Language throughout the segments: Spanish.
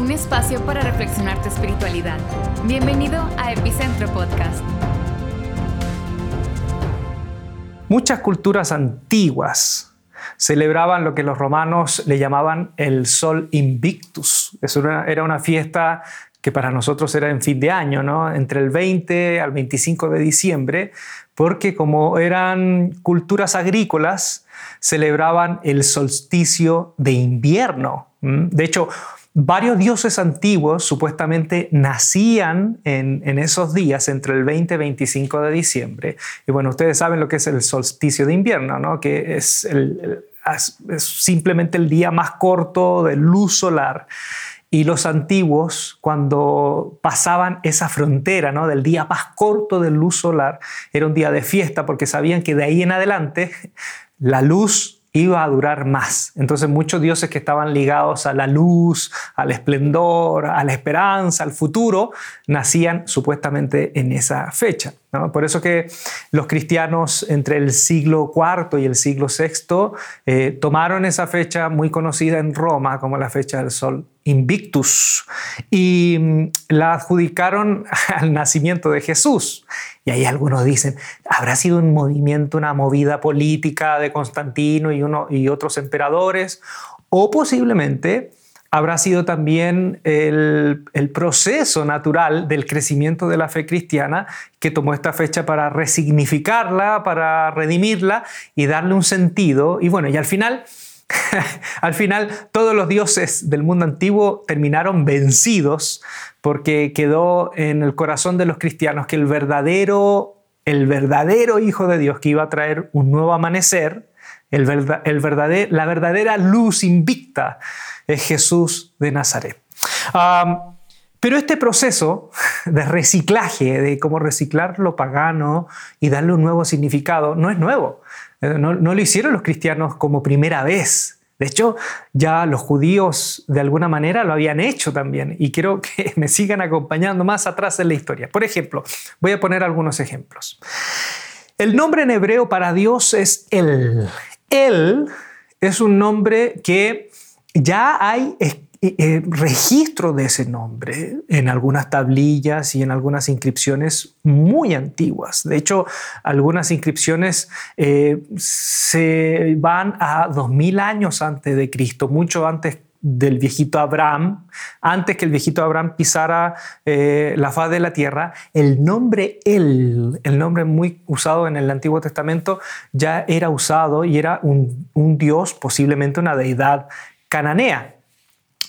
un espacio para reflexionar tu espiritualidad. Bienvenido a Epicentro Podcast. Muchas culturas antiguas celebraban lo que los romanos le llamaban el Sol Invictus. Eso era una fiesta que para nosotros era en fin de año, ¿no? entre el 20 al 25 de diciembre, porque como eran culturas agrícolas, celebraban el solsticio de invierno. De hecho, varios dioses antiguos supuestamente nacían en, esos días entre el 20 y 25 de diciembre. Y bueno, ustedes saben lo que es el solsticio de invierno, ¿no? que es, es simplemente el día más corto de luz solar. Y los antiguos, cuando pasaban esa frontera ¿no? del día más corto de luz solar, era un día de fiesta porque sabían que de ahí en adelante la luz iba a durar más. Entonces muchos dioses que estaban ligados a la luz, al esplendor, a la esperanza, al futuro, nacían supuestamente en esa fecha. Por eso que los cristianos entre el siglo IV y el siglo VI eh, tomaron esa fecha muy conocida en Roma como la fecha del sol Invictus y mm, la adjudicaron al nacimiento de Jesús. Y ahí algunos dicen, ¿habrá sido un movimiento, una movida política de Constantino y, uno, y otros emperadores? O posiblemente habrá sido también el, proceso natural del crecimiento de la fe cristiana que tomó esta fecha para resignificarla, para redimirla y darle un sentido. Y bueno, y al final, al final todos los dioses del mundo antiguo terminaron vencidos porque quedó en el corazón de los cristianos que el verdadero, el verdadero Hijo de Dios que iba a traer un nuevo amanecer, el, el la verdadera luz invicta es Jesús de Nazaret. pero este proceso de reciclaje, de cómo reciclar lo pagano y darle un nuevo significado, no es nuevo. Eh, no, no lo hicieron los cristianos como primera vez. De hecho, ya los judíos de alguna manera lo habían hecho también y quiero que me sigan acompañando más atrás en la historia. Por ejemplo, voy a poner algunos ejemplos. El nombre en hebreo para Dios es El. El es un nombre que ya hay eh, registro de ese nombre en algunas tablillas y en algunas inscripciones muy antiguas. De hecho, algunas inscripciones eh, se van a 2000 años antes de Cristo, mucho antes del viejito Abraham, antes que el viejito Abraham pisara eh, la faz de la tierra, el nombre El, el nombre muy usado en el Antiguo Testamento, ya era usado y era un dios, posiblemente una deidad cananea.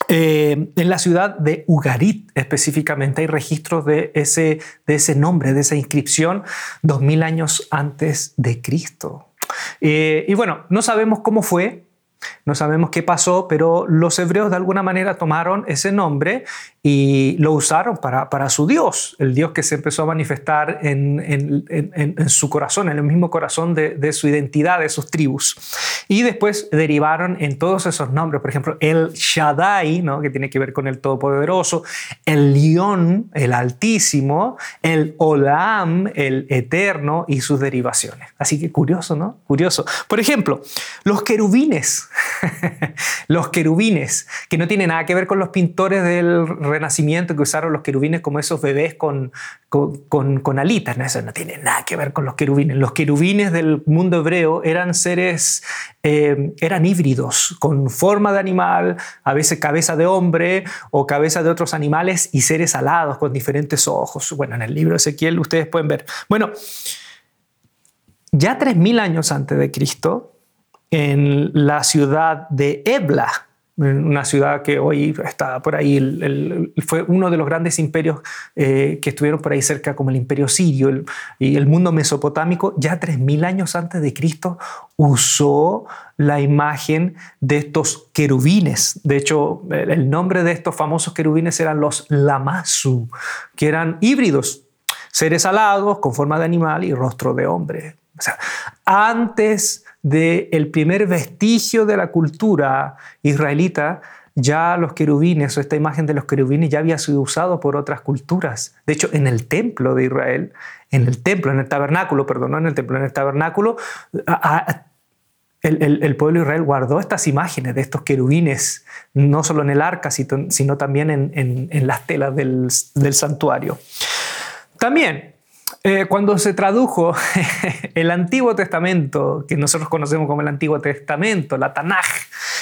Eh, en la ciudad de Ugarit específicamente hay registros de ese, de ese nombre, de esa inscripción, dos mil años antes de Cristo. Eh, y bueno, no sabemos cómo fue, no sabemos qué pasó, pero los hebreos de alguna manera tomaron ese nombre y lo usaron para, para su Dios, el Dios que se empezó a manifestar en, en, en, su corazón, en el mismo corazón de, de, su identidad, de sus tribus. Y después derivaron en todos esos nombres, por ejemplo, el Shaddai, ¿no? que tiene que ver con el Todopoderoso, el León, el Altísimo, el Olam, el Eterno y sus derivaciones. Así que curioso, ¿no? Curioso. Por ejemplo, los querubines, los querubines, que no tienen nada que ver con los pintores del renacimiento que usaron los querubines como esos bebés con, con, con, alitas. No, eso no tiene nada que ver con los querubines. Los querubines del mundo hebreo eran seres, eh, eran híbridos, con forma de animal, a veces cabeza de hombre o cabeza de otros animales y seres alados con diferentes ojos. Bueno, en el libro de Ezequiel ustedes pueden ver. Bueno, ya 3.000 años antes de Cristo, en la ciudad de Ebla, una ciudad que hoy está por ahí, fue uno de los grandes imperios eh, que estuvieron por ahí cerca, como el imperio sirio y el mundo mesopotámico, ya 3.000 años antes de Cristo usó la imagen de estos querubines. De hecho, el nombre de estos famosos querubines eran los lamasu, que eran híbridos, seres alados con forma de animal y rostro de hombre. O sea, antes del primer vestigio de la cultura israelita, ya los querubines o esta imagen de los querubines ya había sido usado por otras culturas. De hecho, en el templo de Israel, en el templo, en el tabernáculo, perdón, no en el templo, en el tabernáculo, el, pueblo de Israel guardó estas imágenes de estos querubines, no solo en el arca, sino, también en, las telas del, del santuario. También eh, cuando se tradujo el Antiguo Testamento, que nosotros conocemos como el Antiguo Testamento, la Tanaj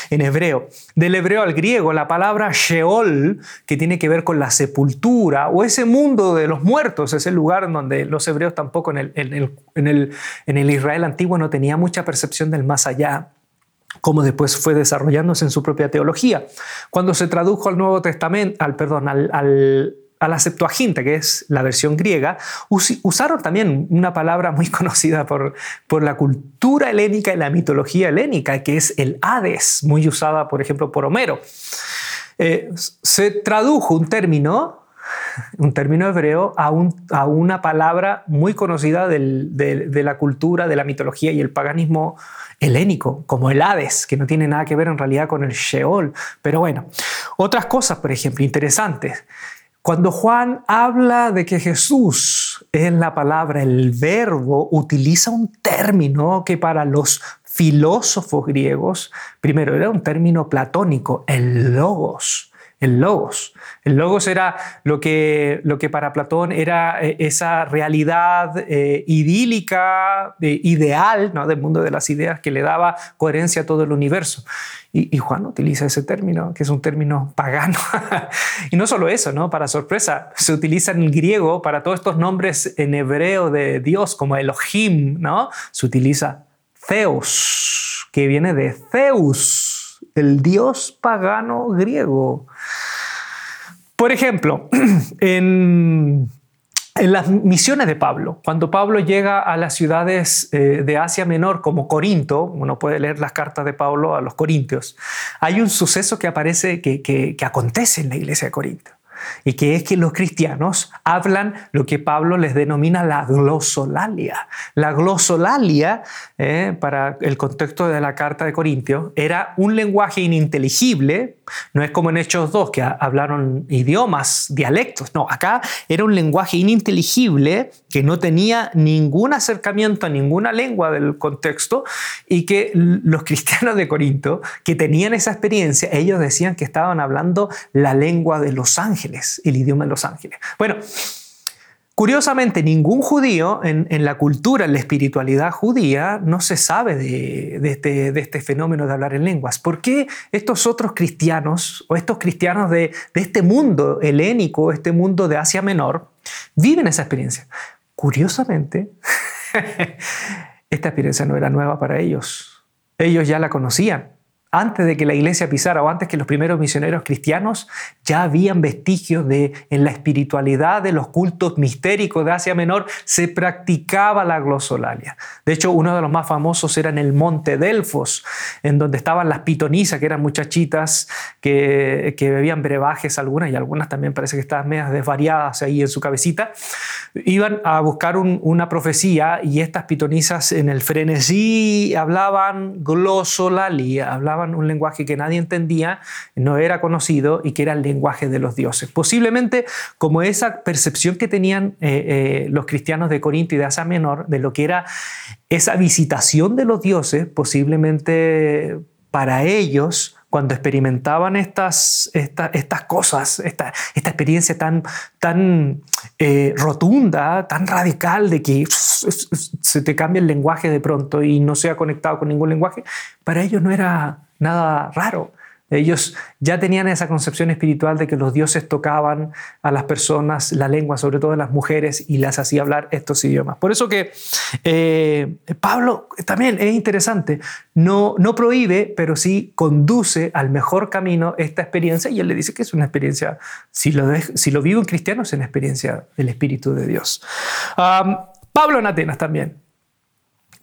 en hebreo, del hebreo al griego, la palabra Sheol, que tiene que ver con la sepultura o ese mundo de los muertos, ese lugar donde los hebreos tampoco en el, en el, en el, Israel antiguo no tenía mucha percepción del más allá como después fue desarrollándose en su propia teología. Cuando se tradujo al Nuevo Testamento, al, perdón, al, al a la Septuaginta, que es la versión griega, usaron también una palabra muy conocida por, por la cultura helénica y la mitología helénica, que es el Hades, muy usada, por ejemplo, por Homero. Eh, se tradujo un término, un término hebreo, a, a una palabra muy conocida de, la cultura, de la mitología y el paganismo helénico, como el Hades, que no tiene nada que ver en realidad con el Sheol. Pero bueno, otras cosas, por ejemplo, interesantes. Cuando Juan habla de que Jesús es la palabra, el verbo, utiliza un término que para los filósofos griegos, primero era un término platónico, el logos el logos. El logos era lo que, lo que para Platón era eh, esa realidad eh, idílica, ideal, ¿no? del mundo de las ideas, que le daba coherencia a todo el universo. Y, Juan utiliza ese término, que es un término pagano. y no solo eso, ¿no? para sorpresa, se utiliza en el griego para todos estos nombres en hebreo de Dios, como Elohim, ¿no? se utiliza Zeus, que viene de Zeus el dios pagano griego. Por ejemplo, en, las misiones de Pablo, cuando Pablo llega a las ciudades eh, de Asia Menor como Corinto, uno puede leer las cartas de Pablo a los corintios, hay un suceso que aparece, que, que acontece en la iglesia de Corinto y que es que los cristianos hablan lo que Pablo les denomina la glosolalia. La glosolalia, eh, para el contexto de la carta de Corintios, era un lenguaje ininteligible, no es como en Hechos 2 que hablaron idiomas, dialectos, no, acá era un lenguaje ininteligible que no tenía ningún acercamiento a ninguna lengua del contexto y que los cristianos de Corinto que tenían esa experiencia, ellos decían que estaban hablando la lengua de los ángeles el idioma de los ángeles. Bueno, curiosamente, ningún judío en, la cultura, en la espiritualidad judía, no se sabe este, de, este, fenómeno de hablar en lenguas. ¿Por qué estos otros cristianos o estos cristianos de, de este mundo helénico, este mundo de Asia Menor, viven esa experiencia? Curiosamente, esta experiencia no era nueva para ellos. Ellos ya la conocían antes de que la iglesia pisara o antes que los primeros misioneros cristianos, ya habían vestigios de en la espiritualidad de los cultos mistéricos de Asia Menor se practicaba la glosolalia. De hecho, uno de los más famosos era en el monte Delfos, en donde estaban las pitonisas, que eran muchachitas que, bebían brebajes algunas y algunas también parece que estaban medias desvariadas ahí en su cabecita. Iban a buscar una profecía y estas pitonisas en el frenesí hablaban glosolalia, hablaban un lenguaje que nadie entendía, no era conocido y que era el lenguaje de los dioses. Posiblemente como esa percepción que tenían eh, eh, los cristianos de Corinto y de Asia Menor de lo que era esa visitación de los dioses, posiblemente para ellos cuando experimentaban estas, estas cosas, esta, esta, experiencia tan, tan eh, rotunda, tan radical de que se te cambia el lenguaje de pronto y no se ha conectado con ningún lenguaje, para ellos no era nada raro. Ellos ya tenían esa concepción espiritual de que los dioses tocaban a las personas la lengua, sobre todo a las mujeres, y las hacía hablar estos idiomas. Por eso que eh, Pablo también es interesante, no, no prohíbe, pero sí conduce al mejor camino esta experiencia, y él le dice que es una experiencia, si lo, si lo vive un cristiano, es una experiencia del Espíritu de Dios. Pablo en Atenas también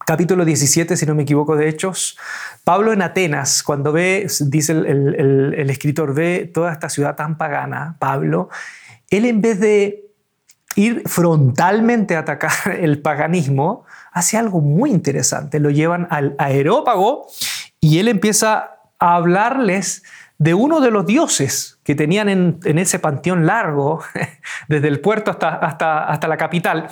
capítulo 17, si no me equivoco, de Hechos, Pablo en Atenas, cuando ve, dice el, escritor, ve toda esta ciudad tan pagana, Pablo, él en vez de ir frontalmente a atacar el paganismo, hace algo muy interesante. Lo llevan al aerópago y él empieza a hablarles de uno de los dioses que tenían en, ese panteón largo, desde el puerto hasta, hasta, hasta la capital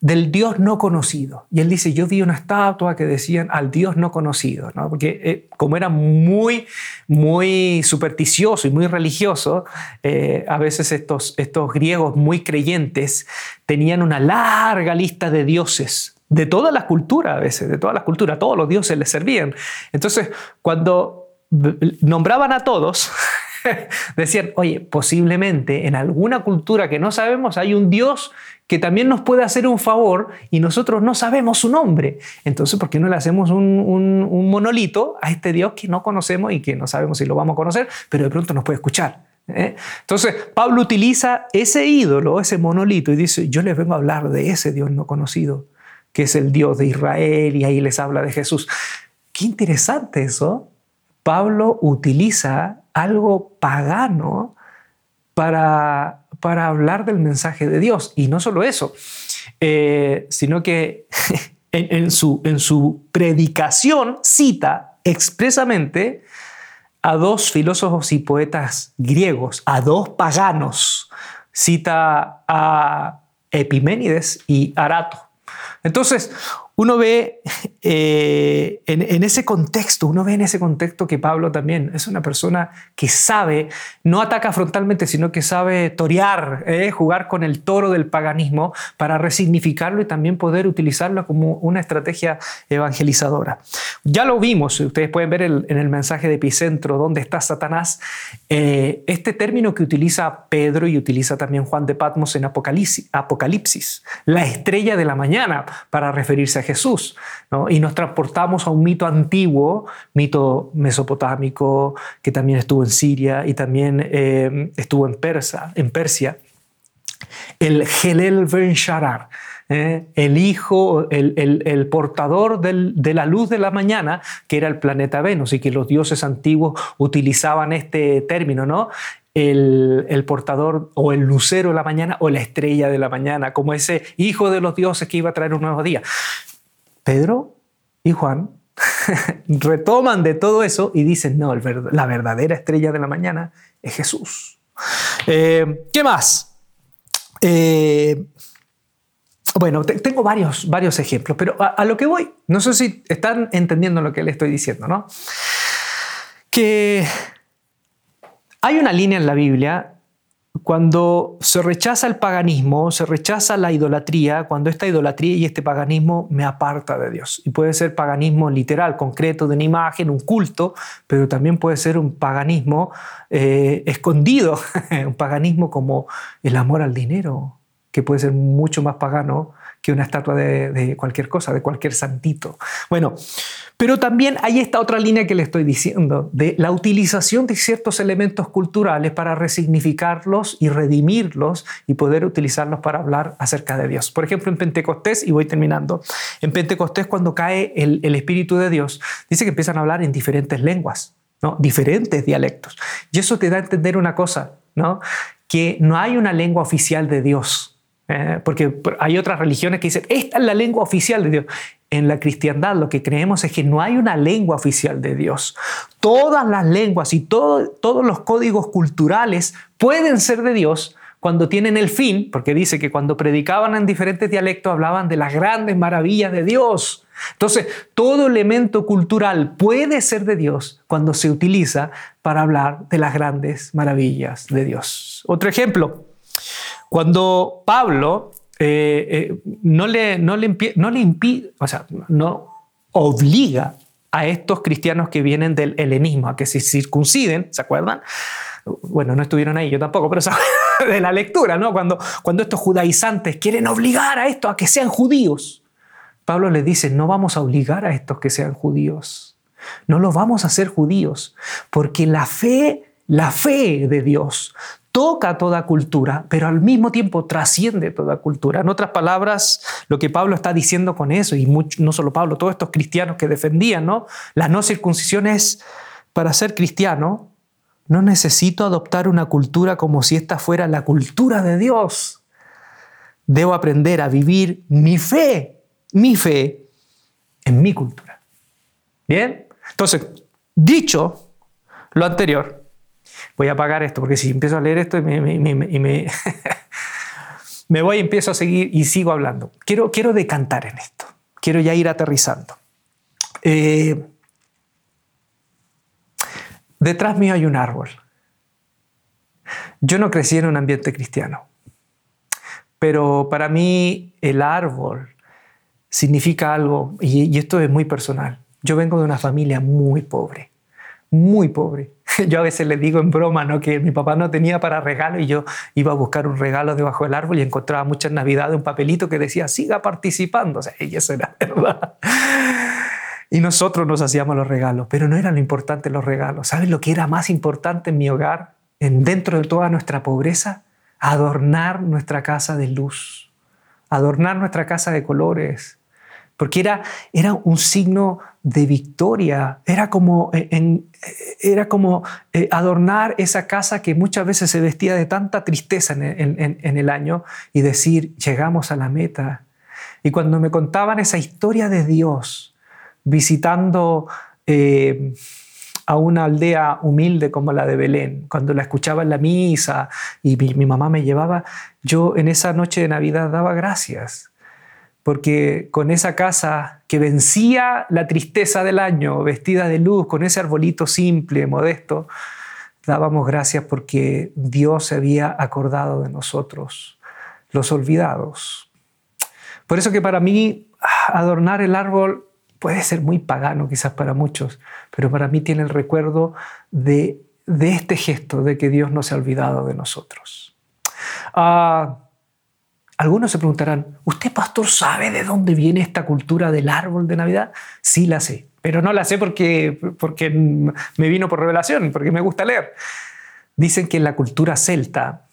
del Dios no conocido. Y él dice, yo vi una estatua que decían al Dios no conocido, ¿no? porque eh, como era muy, muy supersticioso y muy religioso, eh, a veces estos, estos griegos muy creyentes tenían una larga lista de dioses de todas las culturas a veces, de todas las culturas, todos los dioses les servían. Entonces, cuando nombraban a todos, decían, oye, posiblemente en alguna cultura que no sabemos hay un Dios que también nos puede hacer un favor y nosotros no sabemos su nombre. Entonces, ¿por qué no le hacemos un, monolito a este Dios que no conocemos y que no sabemos si lo vamos a conocer, pero de pronto nos puede escuchar? ¿eh? Entonces, Pablo utiliza ese ídolo, ese monolito, y dice, yo les vengo a hablar de ese Dios no conocido, que es el Dios de Israel, y ahí les habla de Jesús. Qué interesante eso. Pablo utiliza algo pagano para, para hablar del mensaje de Dios. Y no solo eso, eh, sino que en, su, en su predicación cita expresamente a dos filósofos y poetas griegos, a dos paganos. Cita a Epiménides y Arato. Entonces, uno ve eh, en, ese contexto, uno ve en ese contexto que Pablo también es una persona que sabe, no ataca frontalmente, sino que sabe torear, eh, jugar con el toro del paganismo para resignificarlo y también poder utilizarlo como una estrategia evangelizadora. Ya lo vimos, ustedes pueden ver en el mensaje de Epicentro, ¿dónde está Satanás? Eh, este término que utiliza Pedro y utiliza también Juan de Patmos en Apocalipsis, la estrella de la mañana, para referirse a. Y nos transportamos a un mito antiguo, mito mesopotámico, que también estuvo en Siria y también eh, estuvo en, Persa, en Persia. El Helel Ben Sharar, ¿eh? el hijo, el, portador de la luz de la mañana, que era el planeta Venus, y que los dioses antiguos utilizaban este término, ¿no? El, portador o el lucero de la mañana o la estrella de la mañana, como ese hijo de los dioses que iba a traer un nuevo día. Pedro y Juan retoman de todo eso y dicen, no, la verdadera estrella de la mañana es Jesús. Eh, ¿Qué más? Eh, bueno, tengo varios, varios ejemplos, pero a, a, lo que voy, no sé si están entendiendo lo que le estoy diciendo, ¿no? Que hay una línea en la Biblia cuando se rechaza el paganismo, se rechaza la idolatría, cuando esta idolatría y este paganismo me aparta de Dios. Y puede ser paganismo literal, concreto, de una imagen, un culto, pero también puede ser un paganismo eh, escondido, un paganismo como el amor al dinero, que puede ser mucho más pagano que una estatua de, cualquier cosa, de cualquier santito. Bueno, pero también hay esta otra línea que le estoy diciendo, de la utilización de ciertos elementos culturales para resignificarlos y redimirlos y poder utilizarlos para hablar acerca de Dios. Por ejemplo, en Pentecostés, y voy terminando, en Pentecostés cuando cae el, el Espíritu de Dios, dice que empiezan a hablar en diferentes lenguas. ¿no? diferentes dialectos. Y eso te da a entender una cosa, ¿no? que no hay una lengua oficial de Dios. Eh, porque hay otras religiones que dicen, esta es la lengua oficial de Dios. En la cristiandad lo que creemos es que no hay una lengua oficial de Dios. Todas las lenguas y todos los códigos culturales pueden ser de Dios cuando tienen el fin, porque dice que cuando predicaban en diferentes dialectos hablaban de las grandes maravillas de Dios. Entonces, todo elemento cultural puede ser de Dios cuando se utiliza para hablar de las grandes maravillas de Dios. Otro ejemplo, cuando Pablo eh, eh, no, le, no, le, impide, o sea, no obliga a estos cristianos que vienen del helenismo a que se circunciden, ¿se acuerdan? Bueno, no estuvieron ahí, yo tampoco, pero de la lectura, ¿no? Cuando, cuando estos judaizantes quieren obligar a esto a que sean judíos, Pablo les dice, no vamos a obligar a estos que sean judíos, no los vamos a hacer judíos, porque la fe, la fe de Dios toca toda cultura, pero al mismo tiempo trasciende toda cultura. En otras palabras, lo que Pablo está diciendo con eso, y no solo Pablo, todos estos cristianos que defendían, ¿no? La no circuncisión es, para ser cristiano, no necesito adoptar una cultura como si esta fuera la cultura de Dios. Debo aprender a vivir mi fe, mi fe, en mi cultura. ¿Bien? Entonces, dicho lo anterior, voy a apagar esto, porque si empiezo a leer esto y me... me voy y empiezo a seguir y sigo hablando. Quiero, quiero decantar en esto. Quiero ya ir aterrizando. Eh, detrás mío hay un árbol. Yo no crecí en un ambiente cristiano, pero para mí el árbol significa algo, y, esto es muy personal. Yo vengo de una familia muy pobre, muy pobre. Yo a veces le digo en broma ¿no? que mi papá no tenía para regalo y yo iba a buscar un regalo debajo del árbol y encontraba muchas navidades un papelito que decía siga participando. O sea, y eso era verdad. Y nosotros nos hacíamos los regalos, pero no eran lo importante los regalos. ¿Sabes lo que era más importante en mi hogar? En, dentro de toda nuestra pobreza, adornar nuestra casa de luz, adornar nuestra casa de colores, porque era, era un signo de victoria, era como, eh, era como eh, adornar esa casa que muchas veces se vestía de tanta tristeza en, el año y decir, llegamos a la meta. Y cuando me contaban esa historia de Dios visitando eh, a una aldea humilde como la de Belén, cuando la escuchaba en la misa y mi mamá me llevaba, yo en esa noche de Navidad daba gracias porque con esa casa que vencía la tristeza del año, vestida de luz, con ese arbolito simple, modesto, dábamos gracias porque Dios se había acordado de nosotros, los olvidados. Por eso que para mí adornar el árbol puede ser muy pagano quizás para muchos, pero para mí tiene el recuerdo de, este gesto de que Dios no se ha olvidado de nosotros. Ah, algunos se preguntarán, ¿usted pastor sabe de dónde viene esta cultura del árbol de Navidad? Sí la sé, pero no la sé porque, porque me vino por revelación, porque me gusta leer. Dicen que en la cultura celta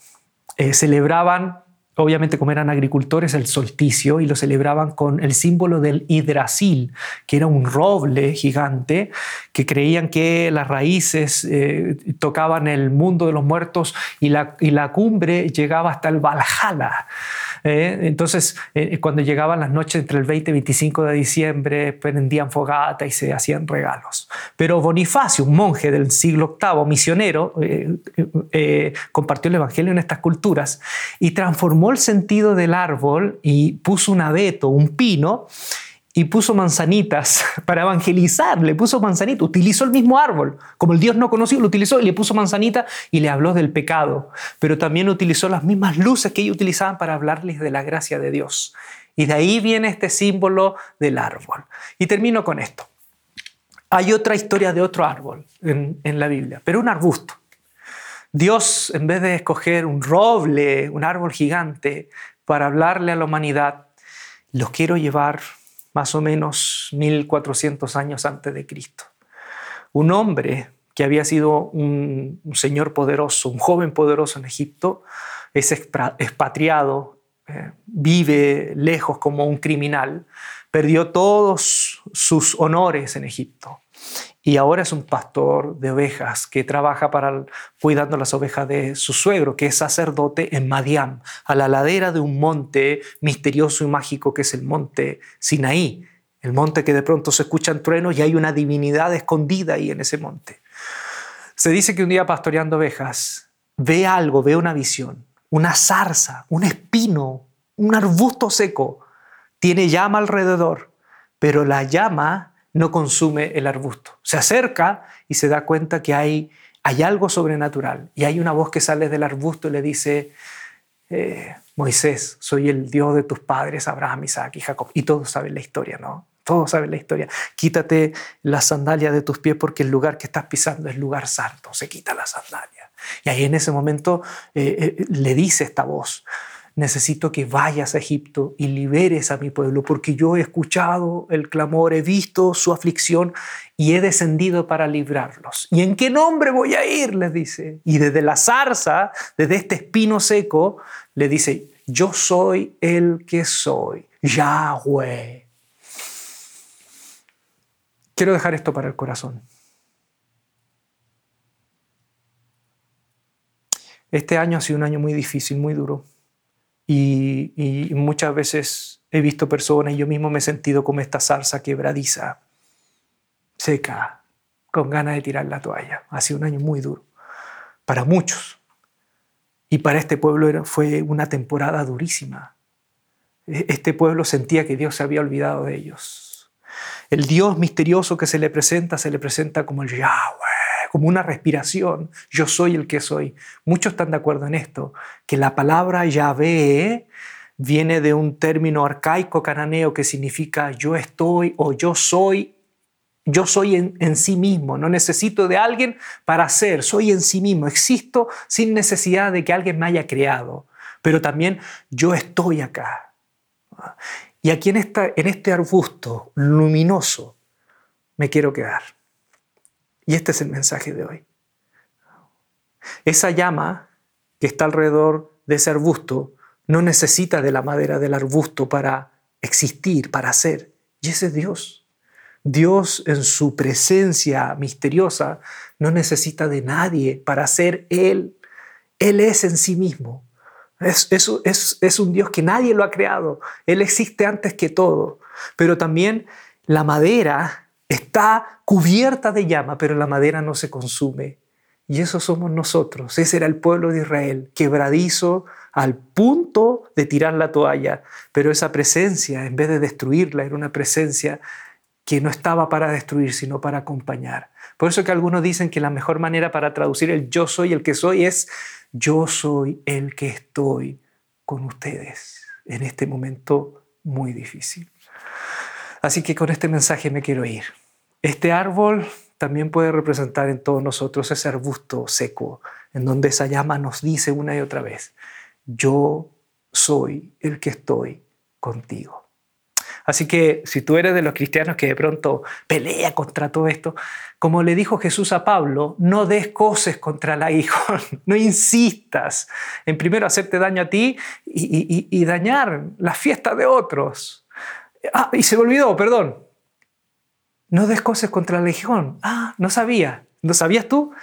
eh, celebraban, obviamente como eran agricultores, el solsticio y lo celebraban con el símbolo del hidrasil, que era un roble gigante, que creían que las raíces eh, tocaban el mundo de los muertos y la, y la cumbre llegaba hasta el Valhalla. ¿Eh? entonces, eh, cuando llegaban las noches entre el 20 y 25 de diciembre, prendían fogata y se hacían regalos. Pero Bonifacio, un monje del siglo VIII, misionero, eh, compartió el Evangelio en estas culturas y transformó el sentido del árbol y puso un abeto, un pino, y puso manzanitas para evangelizar, le puso manzanita, utilizó el mismo árbol, como el Dios no conocido, lo utilizó y le puso manzanita y le habló del pecado, pero también utilizó las mismas luces que ellos utilizaban para hablarles de la gracia de Dios. Y de ahí viene este símbolo del árbol. Y termino con esto. Hay otra historia de otro árbol en, en la Biblia, pero un arbusto. Dios, en vez de escoger un roble, un árbol gigante, para hablarle a la humanidad, los quiero llevar más o menos 1400 años antes de Cristo. Un hombre que había sido un, señor poderoso, un joven poderoso en Egipto, es expatriado, eh, vive lejos como un criminal, perdió todos sus honores en Egipto y ahora es un pastor de ovejas que trabaja para cuidando las ovejas de su suegro, que es sacerdote en Madiam, a la ladera de un monte misterioso y mágico que es el monte Sinaí, el monte que de pronto se escuchan truenos y hay una divinidad escondida ahí en ese monte. Se dice que un día pastoreando ovejas ve algo, ve una visión, una zarza, un espino, un arbusto seco, tiene llama alrededor, pero la llama no consume el arbusto. Se acerca y se da cuenta que hay, hay algo sobrenatural y hay una voz que sale del arbusto y le dice, eh, Moisés, soy el Dios de tus padres, Abraham, Isaac y Jacob. Y todos saben la historia, ¿no? Todos saben la historia. Quítate la sandalia de tus pies porque el lugar que estás pisando es lugar santo. Se quita la sandalia. Y ahí en ese momento eh, eh, le dice esta voz, necesito que vayas a Egipto y liberes a mi pueblo, porque yo he escuchado el clamor, he visto su aflicción y he descendido para librarlos. ¿Y en qué nombre voy a ir? les dice. Y desde la zarza, desde este espino seco, le dice, yo soy el que soy, Yahweh. Quiero dejar esto para el corazón. Este año ha sido un año muy difícil, muy duro. Y, muchas veces he visto personas y yo mismo me he sentido como esta salsa quebradiza, seca, con ganas de tirar la toalla. Ha sido un año muy duro para muchos. Y para este pueblo fue una temporada durísima. E, este pueblo sentía que Dios se había olvidado de ellos. El Dios misterioso que se le presenta, se le presenta como el Yahweh, como una respiración. Yo soy el que soy. Muchos están de acuerdo en esto, que la palabra Yahvé viene de un término arcaico cananeo que significa yo estoy o yo soy yo soy en, sí mismo, no necesito de alguien para ser, soy en sí mismo, existo sin necesidad de que alguien me haya creado, pero también yo estoy acá. Y aquí en, en este arbusto luminoso me quiero quedar. Y este es el mensaje de hoy. Esa llama que está alrededor de ese arbusto no necesita de la madera del arbusto para existir, para ser. Y ese es Dios. Dios en su presencia misteriosa no necesita de nadie para ser Él. Él es en sí mismo. Es, es, un Dios que nadie lo ha creado. Él existe antes que todo. Pero también la madera está cubierta de llama, pero la madera no se consume. Y eso somos nosotros. Ese era el pueblo de Israel, quebradizo al punto de tirar la toalla. Pero esa presencia, en vez de destruirla, era una presencia que no estaba para destruir, sino para acompañar. Por eso que algunos dicen que la mejor manera para traducir el yo soy el que soy es yo soy el que estoy con ustedes en este momento muy difícil. Así que con este mensaje me quiero ir. Este árbol también puede representar en todos nosotros ese arbusto seco, en donde esa llama nos dice una y otra vez, yo soy el que estoy contigo. Así que si tú eres de los cristianos que de pronto pelea contra todo esto, como le dijo Jesús a Pablo, no des cosas contra la hijo, no insistas en primero hacerte daño a ti y, dañar la fiesta de otros. Ah, y se me olvidó, perdón. No des cosas contra la legión. Ah, no sabía. ¿No sabías tú?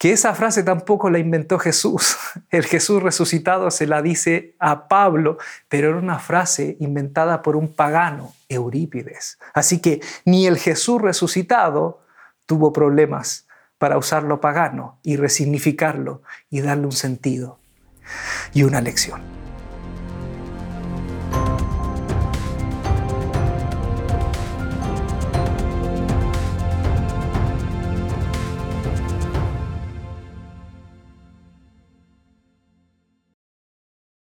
que esa frase tampoco la inventó Jesús. El Jesús resucitado se la dice a Pablo, pero era una frase inventada por un pagano, Eurípides. Así que ni el Jesús resucitado tuvo problemas para usar lo pagano y resignificarlo y darle un sentido y una lección.